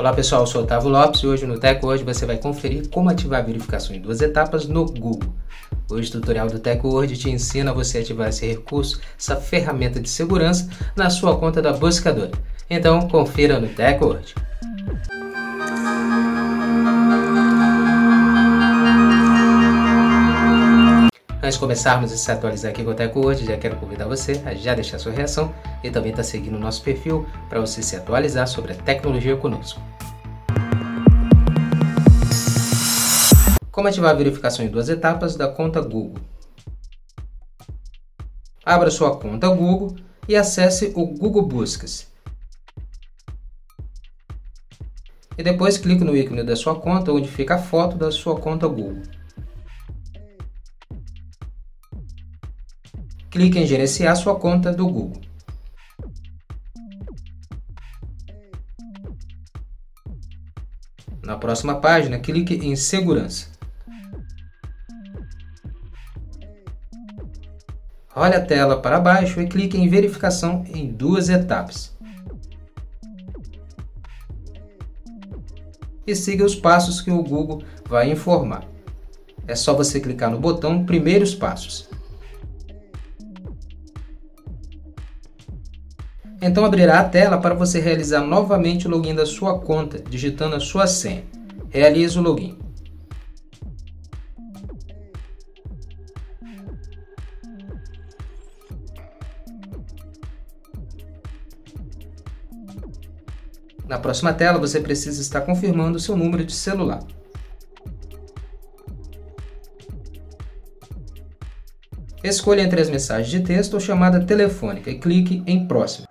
Olá pessoal, eu sou Otávio Lopes e hoje no Teco Hoje você vai conferir como ativar verificação em duas etapas no Google. Hoje o tutorial do Teco Word te ensina a você ativar esse recurso, essa ferramenta de segurança na sua conta da buscadora. Então confira no Teco Word. Antes de começarmos a se atualizar aqui com o Teco hoje, já quero convidar você a já deixar sua reação e também estar tá seguindo o nosso perfil para você se atualizar sobre a tecnologia conosco. Como ativar a verificação em duas etapas da conta Google? Abra sua conta Google e acesse o Google Buscas. E depois clique no ícone da sua conta onde fica a foto da sua conta Google. Clique em gerenciar sua conta do Google. Na próxima página, clique em segurança. Olhe a tela para baixo e clique em verificação em duas etapas. E siga os passos que o Google vai informar. É só você clicar no botão Primeiros Passos. Então abrirá a tela para você realizar novamente o login da sua conta, digitando a sua senha. Realize o login. Na próxima tela, você precisa estar confirmando seu número de celular. Escolha entre as mensagens de texto ou chamada telefônica e clique em Próximo.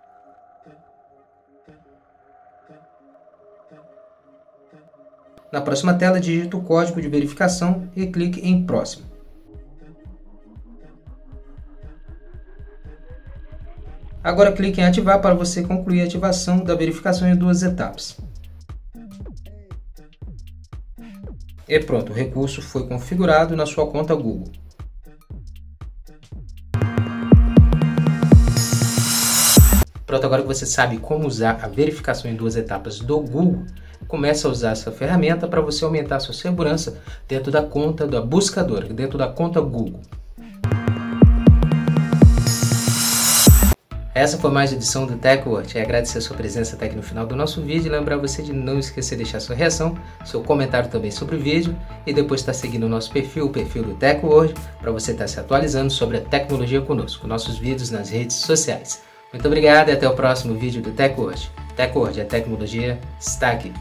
Na próxima tela, digite o código de verificação e clique em Próximo. Agora clique em Ativar para você concluir a ativação da verificação em duas etapas. E pronto, o recurso foi configurado na sua conta Google. Pronto, agora que você sabe como usar a verificação em duas etapas do Google, comece a usar essa ferramenta para você aumentar a sua segurança dentro da conta da buscadora, dentro da conta Google. Essa foi mais uma edição do TechWord. É agradecer a sua presença até aqui no final do nosso vídeo e lembrar você de não esquecer de deixar sua reação, seu comentário também sobre o vídeo e depois estar seguindo o nosso perfil, o perfil do TechWord, para você estar se atualizando sobre a tecnologia conosco, nossos vídeos nas redes sociais. Muito obrigado e até o próximo vídeo do TechWord. TechWord, a tecnologia está aqui.